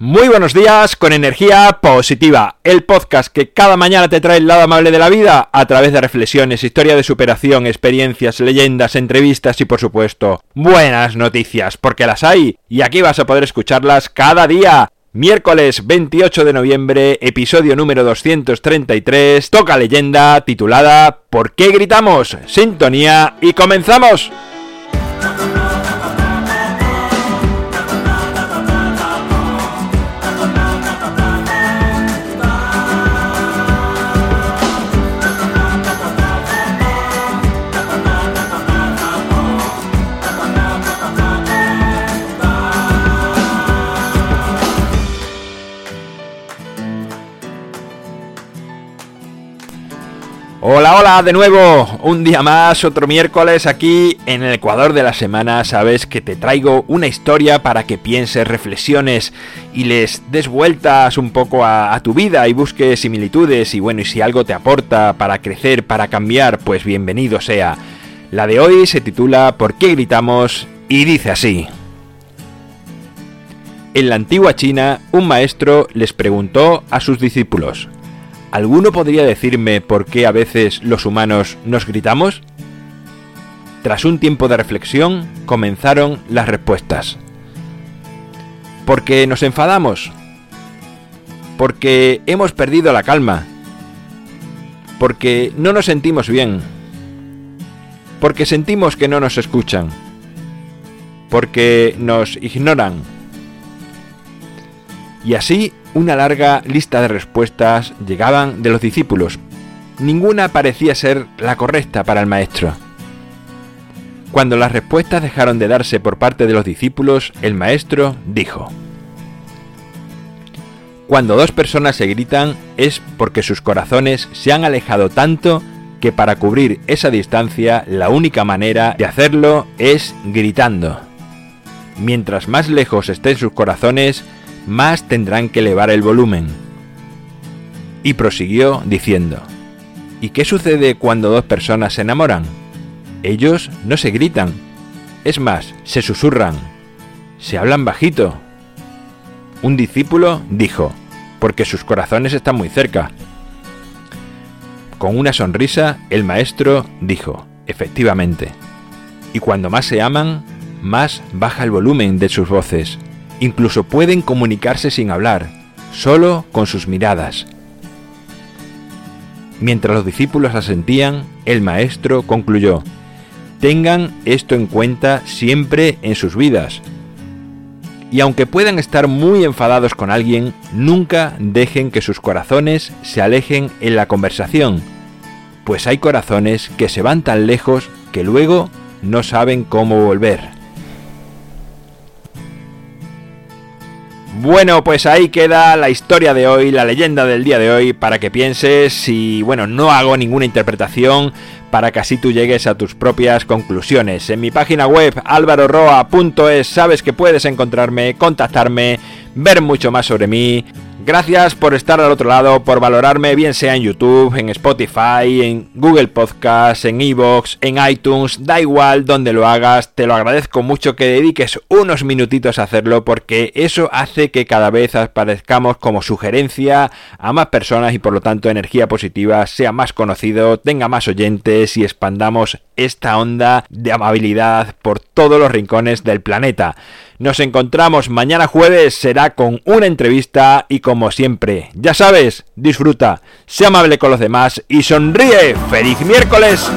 Muy buenos días con energía positiva, el podcast que cada mañana te trae el lado amable de la vida a través de reflexiones, historia de superación, experiencias, leyendas, entrevistas y por supuesto buenas noticias, porque las hay y aquí vas a poder escucharlas cada día. Miércoles 28 de noviembre, episodio número 233, toca leyenda titulada ¿Por qué gritamos? Sintonía y comenzamos. Hola, hola, de nuevo, un día más, otro miércoles aquí en el Ecuador de la semana. Sabes que te traigo una historia para que pienses, reflexiones y les des vueltas un poco a, tu vida y busques similitudes. Y bueno, y si algo te aporta para crecer, para cambiar, pues bienvenido sea. La de hoy se titula ¿Por qué gritamos? y dice así. En la antigua China, un maestro les preguntó a sus discípulos, ¿Alguno podría decirme por qué a veces los humanos nos gritamos? Tras un tiempo de reflexión, comenzaron las respuestas. Porque nos enfadamos. Porque hemos perdido la calma. Porque no nos sentimos bien. Porque sentimos que no nos escuchan. Porque nos ignoran. Y así una larga lista de respuestas llegaban de los discípulos. Ninguna parecía ser la correcta para el maestro. Cuando las respuestas dejaron de darse por parte de los discípulos, el maestro dijo, Cuando dos personas se gritan es porque sus corazones se han alejado tanto que para cubrir esa distancia la única manera de hacerlo es gritando. Mientras más lejos estén sus corazones, más tendrán que elevar el volumen. Y prosiguió diciendo, ¿Y qué sucede cuando dos personas se enamoran? Ellos no se gritan, es más, se susurran, se hablan bajito. Un discípulo dijo, porque sus corazones están muy cerca. Con una sonrisa, el maestro dijo, efectivamente, y cuando más se aman, más baja el volumen de sus voces, Incluso pueden comunicarse sin hablar, solo con sus miradas. Mientras los discípulos asentían, el maestro concluyó, tengan esto en cuenta siempre en sus vidas. Y aunque puedan estar muy enfadados con alguien, nunca dejen que sus corazones se alejen en la conversación, pues hay corazones que se van tan lejos que luego no saben cómo volver. Bueno, pues ahí queda la historia de hoy, la leyenda del día de hoy, para que pienses y bueno, no hago ninguna interpretación para que así tú llegues a tus propias conclusiones. En mi página web alvaroroa.es sabes que puedes encontrarme, contactarme, ver mucho más sobre mí Gracias por estar al otro lado, por valorarme, bien sea en YouTube, en Spotify, en Google Podcasts, en Evox, en iTunes, da igual donde lo hagas, te lo agradezco mucho que dediques unos minutitos a hacerlo porque eso hace que cada vez aparezcamos como sugerencia a más personas y por lo tanto energía positiva sea más conocido, tenga más oyentes y expandamos esta onda de amabilidad por todos los rincones del planeta. Nos encontramos mañana jueves, será con una entrevista y como siempre, ya sabes, disfruta, sea amable con los demás y sonríe. ¡Feliz miércoles!